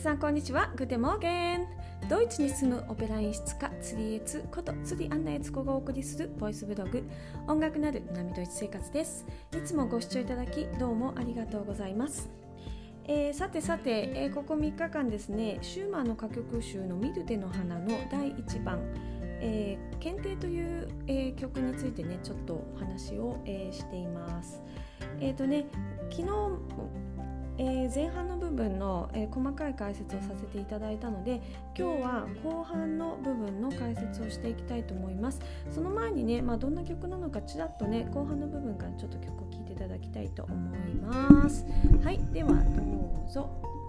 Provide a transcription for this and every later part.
さんこんにちは。グテモーゲン。ドイツに住むオペラ演出家釣りエツこと釣りアンナエツコがお送りするボイスブログ音楽なる南ドイツ生活です。いつもご視聴いただきどうもありがとうございます。えー、さてさて、えー、ここ3日間ですねシューマンの歌曲集の「ミルデの花」の第1番「えー、検定」という、えー、曲についてねちょっとお話を、えー、しています。えーとね、昨日えー、前半の部分の、えー、細かい解説をさせていただいたので今日は後半の部分の解説をしていきたいと思います。その前にね、まあ、どんな曲なのかちらっとね後半の部分からちょっと曲を聴いていただきたいと思います。はいではどうぞ。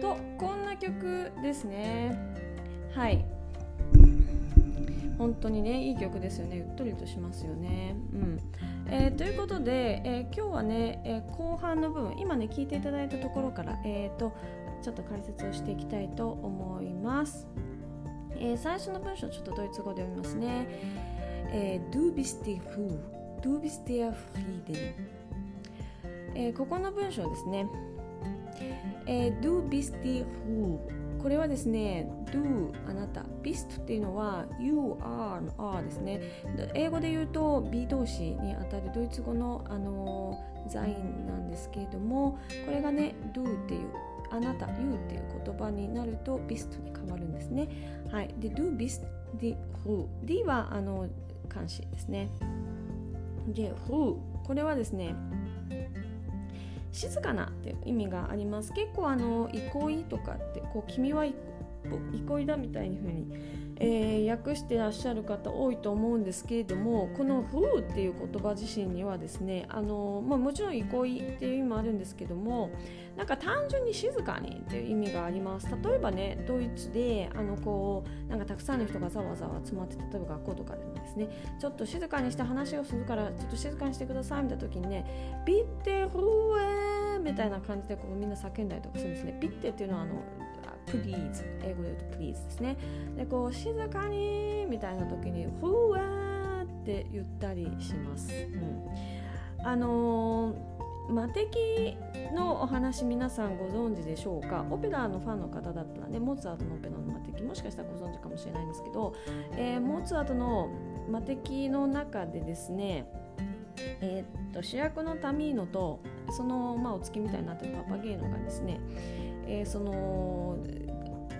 とこんな曲ですね。はい。本当にねいい曲ですよね。うっとりとしますよね。うん。えー、ということで、えー、今日はね、えー、後半の部分今ね聞いていただいたところから、えーと、ちょっと解説をしていきたいと思います、え最初の文章ちょっとドイツ語で読みますね、え Du bist die Fu Du bist der Frieden、えここの文章ですね。えー、do bist who? これはですね do あなた。Bist っていうのは you are の are ですね。英語で言うと be 動詞にあたるドイツ語の、あのー、ザインなんですけれどもこれがね do っていうあなた you っていう言葉になると bist に変わるんですね。はい。で do bist the who? D はあの漢詞ですね。で who これはですね静かなっていう意味があります。結構あの憩いとかってこう君は憩いだみたいに風に、えー、訳してらっしゃる方多いと思うんですけれどもこの「フー」っていう言葉自身にはですねあの、まあ、もちろん憩いっていう意味もあるんですけどもなんか単純に静かにっていう意味があります例えばねドイツであのこうなんかたくさんの人がざわざわ集まって例えば学校とかでもですねちょっと静かにして話をするからちょっと静かにしてくださいみたいな時にね「ビッテフーエみたいな感じでこうみんな叫んだりとかするんですね。ビッテっていうのはあの please 英語で言うと please ですね。でこう静かにみたいな時にふわーって言ったりします、うん、あのー、魔敵のお話皆さんご存知でしょうか？オペラのファンの方だったらねモーツァルトのオペラの魔敵もしかしたらご存知かもしれないんですけど、えー、モーツァルトの魔敵の中でですねえー、っと主役のタミーノとその、まあ、お月みたいになってるパパゲーノがですね、えー、その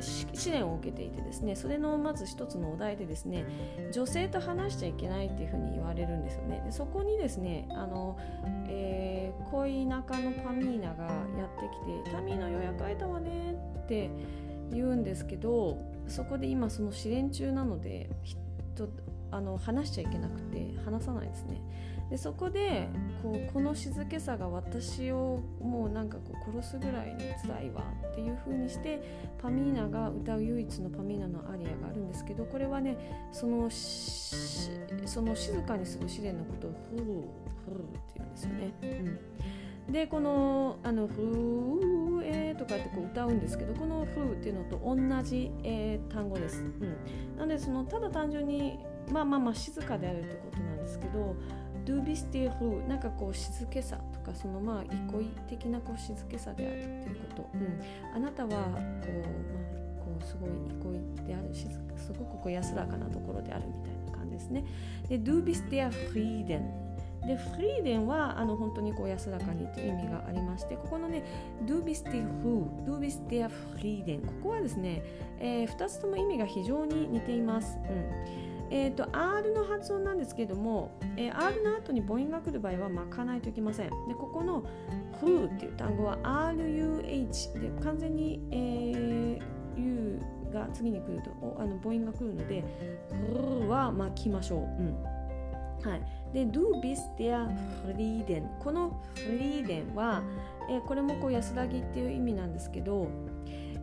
試練を受けていてですねそれのまず一つのお題でですね女性と話しちゃいけないっていうふうに言われるんですよね。でそこにですねあの、えー、恋仲のパミーナがやってきて「タミーナ予約空いたわね」って言うんですけどそこで今その試練中なのであの話しちゃいけなくて話さないですね。でそこでこうこの静けさが私をもうなんかこう殺すぐらいに辛いわっていう風にしてパミーナが歌う唯一のパミーナのアリアがあるんですけどこれはねそのその静かにする試練のことをフルフルって言うんですよね。うん、でこの「あのフーエー」とかってこう歌うんですけどこの「フー」っていうのと同じ、えー、単語です。うん、なのでそのただ単純にまあまあまあ静かであるってことなんですけど do bist der Ruhe なんかこう静けさとかそのまあ憩い的なこう静けさであるっていうこと、うん、あなたはこう、まあ、こうすごい憩いであるしすごくこう安らかなところであるみたいな感じですね。で du bist der Frieden でフリーデンはあの本当にこう安らかにという意味がありましてここのね Du bist der Ruhe Du bist der Frieden ここはですね、えー、2つとも意味が非常に似ています、うん。えーと、R の発音なんですけども、えー、R の後に母音が来る場合は巻かないといけません。でここの Who っていう単語は RUH で完全に、えー、U が次に来るとあの母音が来るので R は巻きましょう、うん。はい、で Du bist der Frieden このフリーデンは、えー、これもこう安らぎっていう意味なんですけど、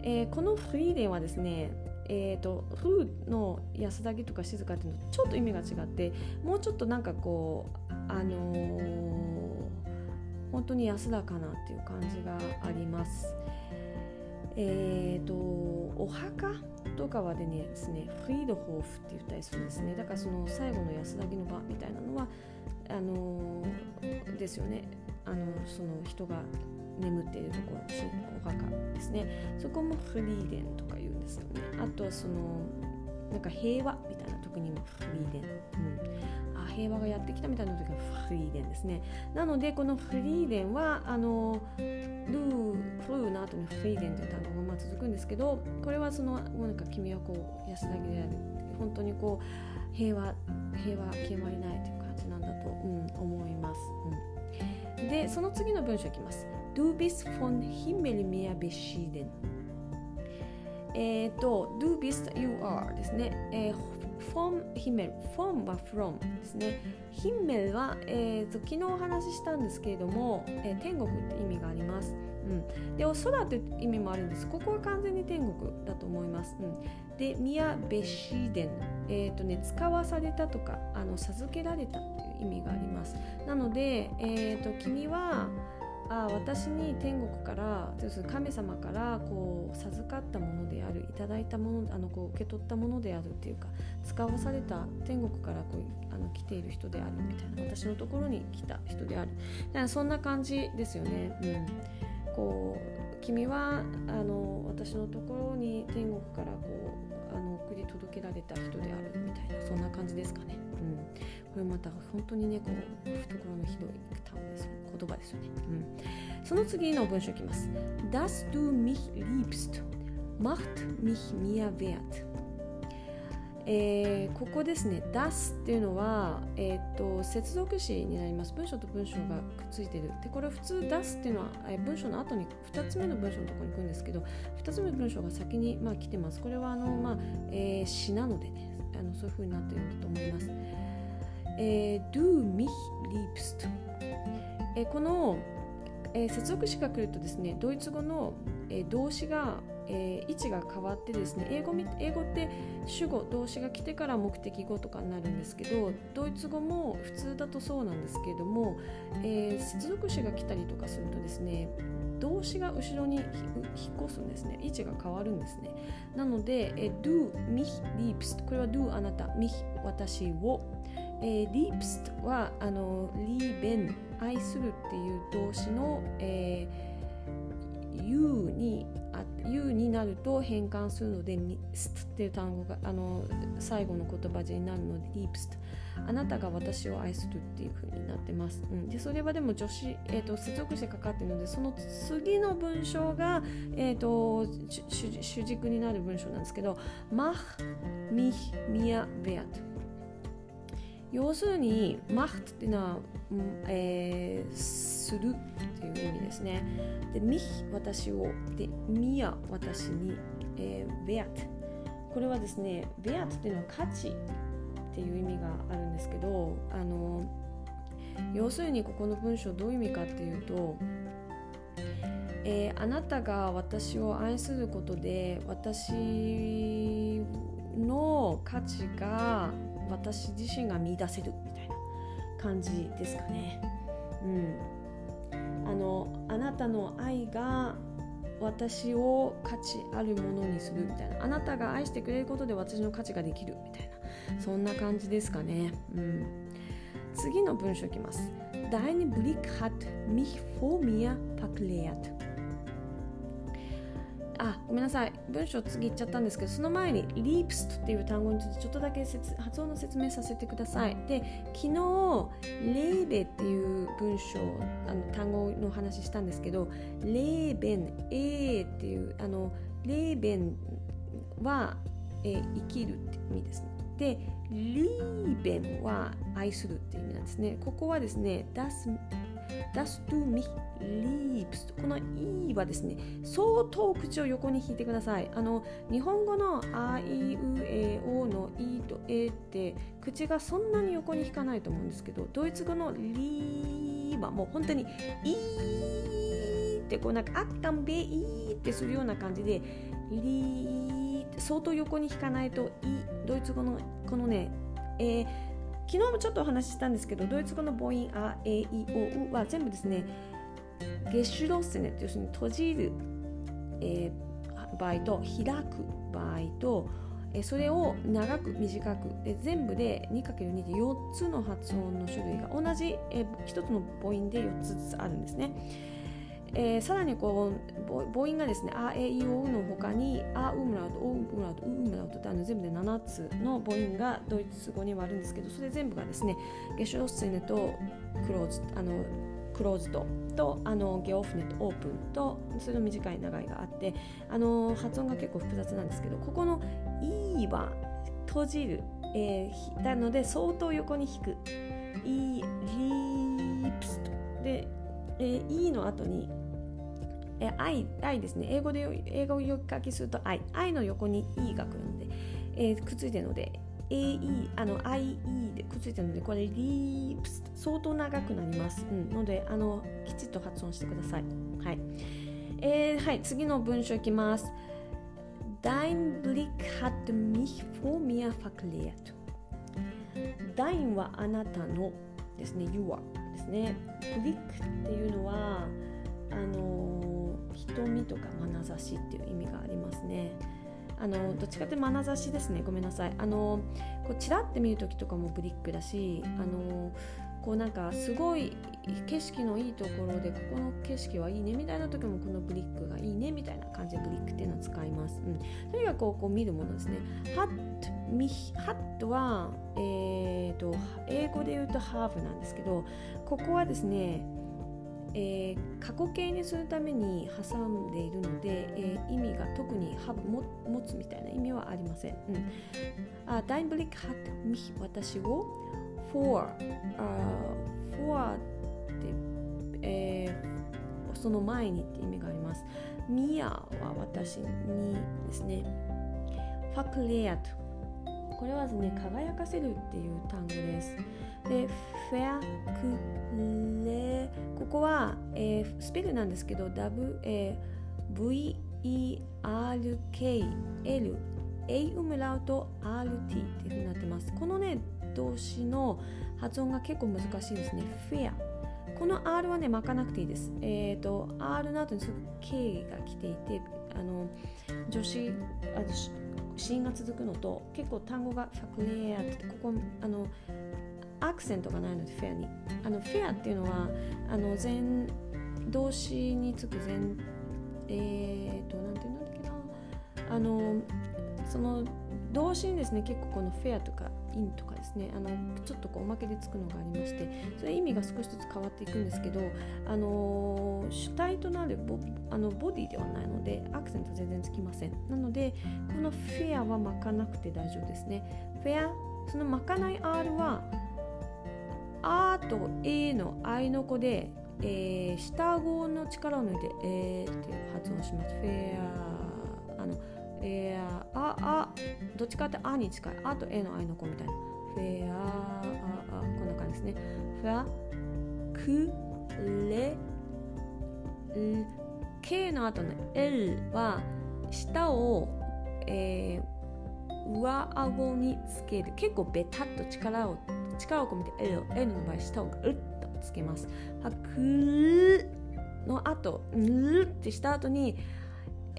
えー、このフリーデンはですねえーと、フーの安らぎとか静かっていうのとちょっと意味が違ってもうちょっとなんかこうあのー、本当に安らかなっていう感じがあります。えーと、お墓とかはでねですねフリードホーフって言ったりするんですね。だからその最後の安らぎの場みたいなのはあのー、ですよね。あのその人が眠っているところお墓ですね。そこもフリーデンとか言うですよね。あとはそのなんか平和みたいな時にフリーデン、うん、あ平和がやってきたみたいな時はフリーデンですね。なのでこのフリーデンはあのルーフルーの後にフリーデンという単語がまあ続くんですけどこれはそのもうなんか君はこう安らぎである。本当にこう平和平和決まりないという感じなんだと、うん、思います、うん、でその次の文章いきます。Du bist von Himmel mehr beschieden えっ、ー、と Du bist you are ですね、えー from Himmel from は from ですね。Himmel は、えーと、昨日お話ししたんですけれども、えー、天国って意味があります、うん、でお空という意味もあるんです。ここは完全に天国だと思います、うん、でミアベシデンえっ、ー、とね使わされたとかあの授けられたという意味があります。なので、えーと君はあ私に天国から神様からこう授かったものであるいただいたものあのこう受け取ったものであるっていうか使わされた天国からこうあの来ている人であるみたいな私のところに来た人であるだからそんな感じですよね。うん、こう君はあの私のところに天国からこうあの送り届けられた人であるみたいなそんな感じですかね。うん、これまた本当にねこう懐のひどい単語です。言葉ですよね、うん、その次の文章いきます Das du mich liebst macht mich mir wert えー、ここですね、das っていうのは、えーと、接続詞になります。文章と文章がくっついてる。で、これ普通 das っていうのは、えー、文章の後に2つ目の文章のところに行くんですけど、2つ目の文章が先に、まあ、来てます。これはあの、まあえー、詩なのでねあの、そういう風になっていると思います。えー、du mich liebst えこの、え接続詞が来るとですねドイツ語の、え動詞が、え位置が変わってですね英語英語って主語動詞が来てから目的語とかになるんですけどドイツ語も普通だとそうなんですけれども、えー、接続詞が来たりとかするとですね動詞が後ろに引っ越すんですね位置が変わるんですね。なので、え du mich liebst これは du あなた mich 私を。えー、リープストはあのリーベン愛するっていう動詞の、えー、U にあ U になると変換するのでミストっていう単語があの最後の言葉字になるのでリープストあなたが私を愛するっていう風になってます。うん、でそれはでも助詞、えーと、接続詞かかってるのでその次の文章が、えーと、主軸になる文章なんですけど「マッミヒミアベアト」要するにマフっていうのは、えー、するっていう意味ですね。で、ミヒ私を、で、ミア私に、えー、ベアト。これはですね、ベアトっていうのは価値っていう意味があるんですけど、あの要するにここの文章どういう意味かっていうと、えー、あなたが私を愛することで私の価値が私自身が見出せるみたいな感じですかね。うん、あのあなたの愛が私を価値あるものにするみたいな。あなたが愛してくれることで私の価値ができるみたいな。そんな感じですかね。うん。次の文章いきます。Dein Blick hat mich vor mir verklärt あごめんなさい。文章次言っちゃったんですけどその前に Leapst っていう単語についてちょっとだけ発音の説明させてください。で昨日レーベっていう文章あの単語の話したんですけどレーベン A っていうあのレーベンは、えー、生きるって意味ですね。でリーベンは愛するっていう意味なんですね。ここはですね Das Das du mich liebst この E はですね相当口を横に引いてください。あの日本語のあいうえおの E と A って口がそんなに横に引かないと思うんですけどドイツ語のリーはもう本当にイーってこうなんかあったんべいってするような感じでリー相当横に引かないといドイツ語のこのね、えー昨日もちょっとお話ししたんですけどドイツ語の母音あ、え、い、お、は全部ですねゲシュロッセネ要するに閉じる、えー、場合と開く場合とえそれを長く短くで全部で 2×2 で4つの発音の種類が同じ、え1つの母音で4つずつあるんですね。えー、さらにこう母音がですね、あ、え、い、お、うの他に、あ、うむらうと、お、うむらうと、うむらうとってあの全部で7つの母音がドイツ語にはあるんですけど、それ全部がですね、ゲシュロッセネとクローズ、あの、クローズドとあのゲオフネとオープンとそれの短い長いがあってあの発音が結構複雑なんですけどここの「い」は閉じる、えー、なので相当横に引く「い」「リープス」と。でえー、E の後に、えー、I, I ですね。英語で英語を書きすると I, I の横に E が来るので、えー、くっついてるので AE あの IE でくっついてるのでこれリープス相当長くなります、うん、のであのきちっと発音してください。はい、えー、はい。次の文章いきます。Dein Blick hat mich vor mir verklärt Dein はあなたのですね。Your ですね。ブリックっていうのはあの瞳とか眼差しっていう意味がありますね。あのどっちかって眼差しですね。ごめんなさい。あのこうチラって見る時とかもブリックだしあのこうなんかすごい景色のいいところでここの景色はいいねみたいな時もこのブリックがいいねみたいな感じでブリックっていうのを使います、うん、とにかくこう見るものですね。ハッミハットは、えーと、英語で言うとハーフなんですけどここはですねえー、過去形にするために挟んでいるので、えー、意味が特にハブも持つみたいな意味はありません。うん、あダインブリックハットミヒ私を for、uh, for って、えー、その前にって意味があります。ミアは私にですね。ファクレアとこれはですね輝かせるっていう単語です。で、フェアクレここは、えー、スペルなんですけど W、えー、V-E-R-K-L A ウムラウト RT っていうふうになってます。このね動詞の発音が結構難しいですね。フェア。この R はね、巻かなくていいです。えっ、ー、と、R の後にすぐ K が来ていて、あの、助詞、あ子音が続くのと、結構単語がファクレアって、ここ、あの、アクセントがないのでフェアに。あの、フェアっていうのは、あの、前、動詞につく前、えっ、ー、と、なんていうんだっけな。あの、その動詞にですね結構このフェアとかインとかですねあのちょっとこうおまけでつくのがありましてそれ意味が少しずつ変わっていくんですけどあの主体となるボあのボディではないのでアクセント全然つきません。なのでこのフェアは巻かなくて大丈夫ですね。フェアその巻かない R はあと A の I の子で、えー、下顎の力を抜いてえーっていう発音します。フェアあのえー、あ、どっちかってあに近い。あと A の I の子みたいな。フェア、あ、あ、こんな感じですね。フェア、ク、レ、K の後の L は下を、えー、上顎につける。結構ベタっと力を力を込めて L, L の場合下をグッとつけます。はくの後、ぬってした後に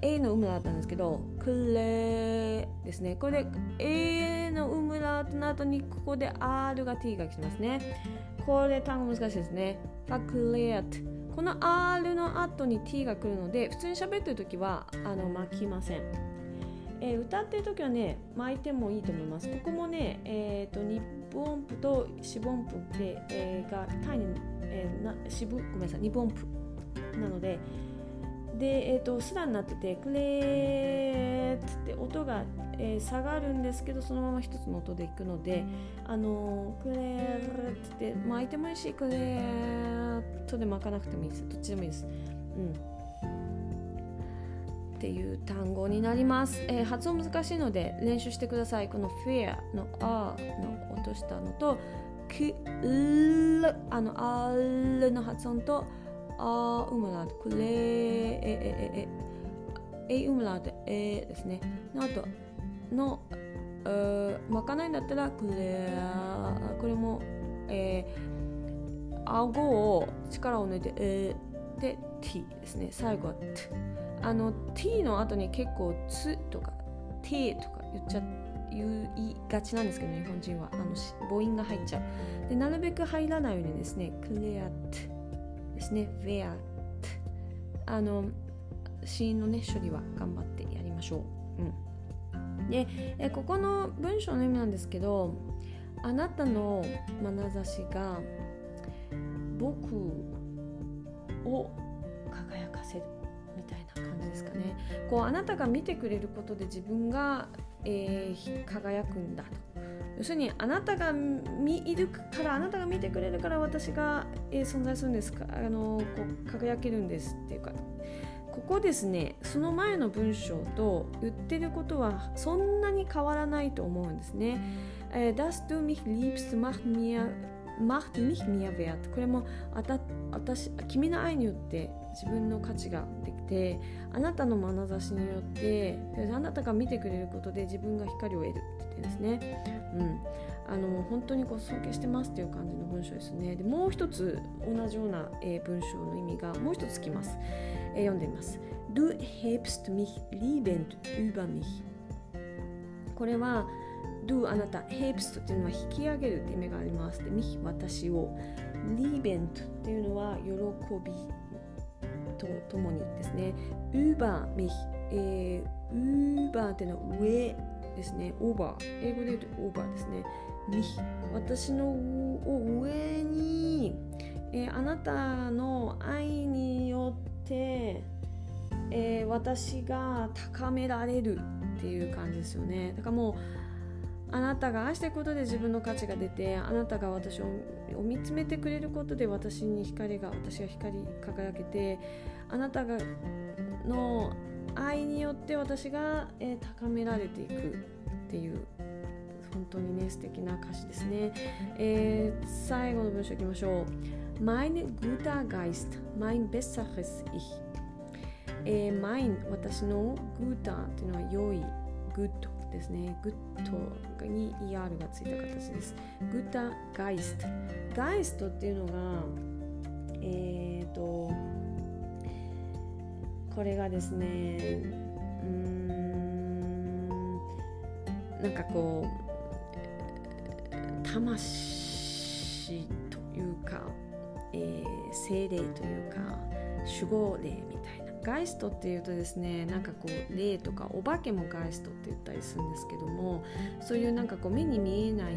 A のウムラートなんですけどクレーですね。これで A のウムラートの後にここで R が T が来ますね。これ単語難しいですね。ファクレートこの R の後に T が来るので普通に喋ってる時はあの巻きません。えー、歌ってる時はね巻いてもいいと思います。ここもね、えーと、日本音符と四分音符で、えー、が単に、えー、な四分ごめんなさい二分音符なのでで、えーと、スラになっててクレーって音が、えー、下がるんですけどそのまま一つの音でいくのであのー、クレーって巻いてもいいしクレーとで巻かなくてもいいです。どっちでもいいです。うん。っていう単語になります、えー、発音難しいので練習してください。この fear の r の落としたのとくルあの r の発音とあウムラートクレーえええええウムラートえですねの後の巻かないんだったらクレーこれもえー、顎を力を抜いてえー、で t ですね最後は t あの t の後に結構つとか t とか言っちゃ言いがちなんですけど日本人はあの母音が入っちゃうでなるべく入らないようにですね clear ですね where あの子音のね処理は頑張ってやりましょう、うん、でえここの文章の意味なんですけどあなたの眼差しが僕を輝かせるみたいな感じですかね。こうあなたが見てくれることで自分が、えー、輝くんだと。要するにあなたが見いるからあなたが見てくれるから私が、えー、存在するんですか？あのこう輝けるんですっていうか。ここですねその前の文章と言ってることはそんなに変わらないと思うんですね。えー、Das du mich liebst, macht mir macht mich mehr wert これもあた私君の愛によって自分の価値ができてあなたの眼差しによってあなたが見てくれることで自分が光を得るって言ってですね、うん、あの本当にこう尊敬してますっていう感じの文章ですね。でもう一つ同じような、えー、文章の意味がもう一つきます、えー、読んでみます。Du hebst mich liebend über mich. これは do あなた hebst っていうのは引き上げるって意味があります。で mich 私を。Liebend っていうのは喜び。とともにですね。Über mich、えー、über っていうのは上ですね。Over 英語で言うと over ですね。mich 私のを上に、えー、あなたの愛によって、えー、私が高められるっていう感じですよね。だからもうあなたが愛してことで自分の価値が出てあなたが私を見つめてくれることで私に光が私が光り輝けてあなたがの愛によって私が、えー、高められていくっていう本当にね素敵な歌詞ですね、えー、最後の文章いきましょう。Mein guter Geist mein besseres Ich、えー、mein 私の guter っていうのは良い good ですね。 gut に ER がついた形です。 guter Geist。 Geist っていうのが、えっ、ー、と、これがですね、うん、なんかこう、魂というか、えー、精霊というか、守護霊みたいな。ガイストっていうとですねなんかこう霊とかお化けもガイストって言ったりするんですけどもそういうなんかこう目に見えない、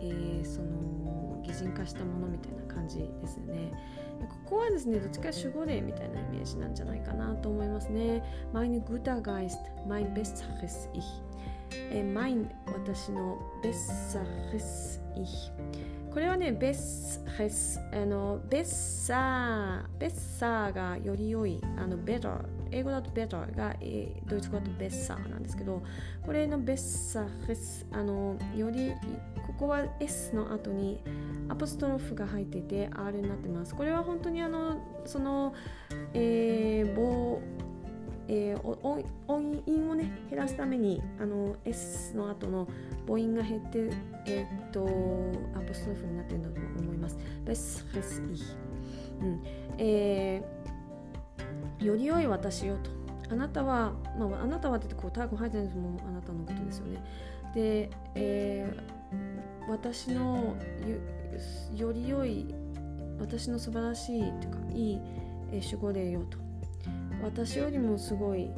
えー、その擬人化したものみたいな感じですよね。ここはですねどっちか守護霊みたいなイメージなんじゃないかなと思いますね。Mein guter Geist, mein besseres Ich、えー、mein 私の besseres Ich これはね、ベッヘス、あの、ベッサー、ベッサーがより良い、あの、ベター、英語だとベターが、えー、ドイツ語だとベッサーなんですけど、これのベッサーヘス、あの、より、ここは S の後にアポストロフが入っていて R になってます。これは本当にあの、その、えー、棒、えー、音音をね減らすためにあの S の後の母音が減って、えー、っとアポストロフになってるんだと思います。ベスレスイ、うん。えー、より良い私よとあなたは、まあ、あなたはってこうターゴ入ってないですもんあなたのことですよね。で、えー、私のより良い私の素晴らしいというかいい守護霊よと。私よりもすごい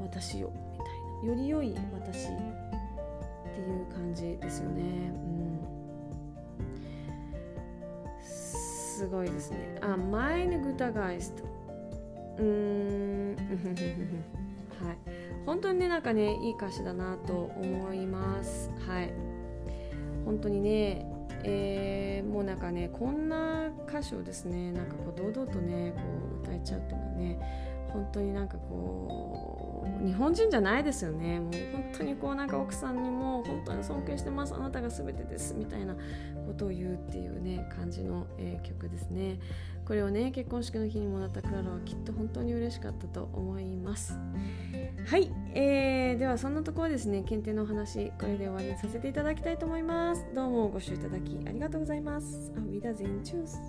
私よみたいなより良い私っていう感じですよね、うん、すごいですね。あ前にグタガイスト。うーん。はい。本当にねなんかねいい歌詞だなと思います。はい。本当にねえー、もうなんかねこんな歌詞をですねなんかこう堂々とねこう歌えちゃうっていうのはね本当になんかこう日本人じゃないですよね。もう本当にこうなんか奥さんにも本当に尊敬してます。あなたが全てです。みたいなことを言うっていうね感じの、えー、曲ですね。これをね結婚式の日にもらったクララはきっと本当に嬉しかったと思います。はい、えー、ではそんなところですね。検定のお話これで終わりにさせていただきたいと思います。どうもご視聴いただきありがとうございます。アウィダゼンチュース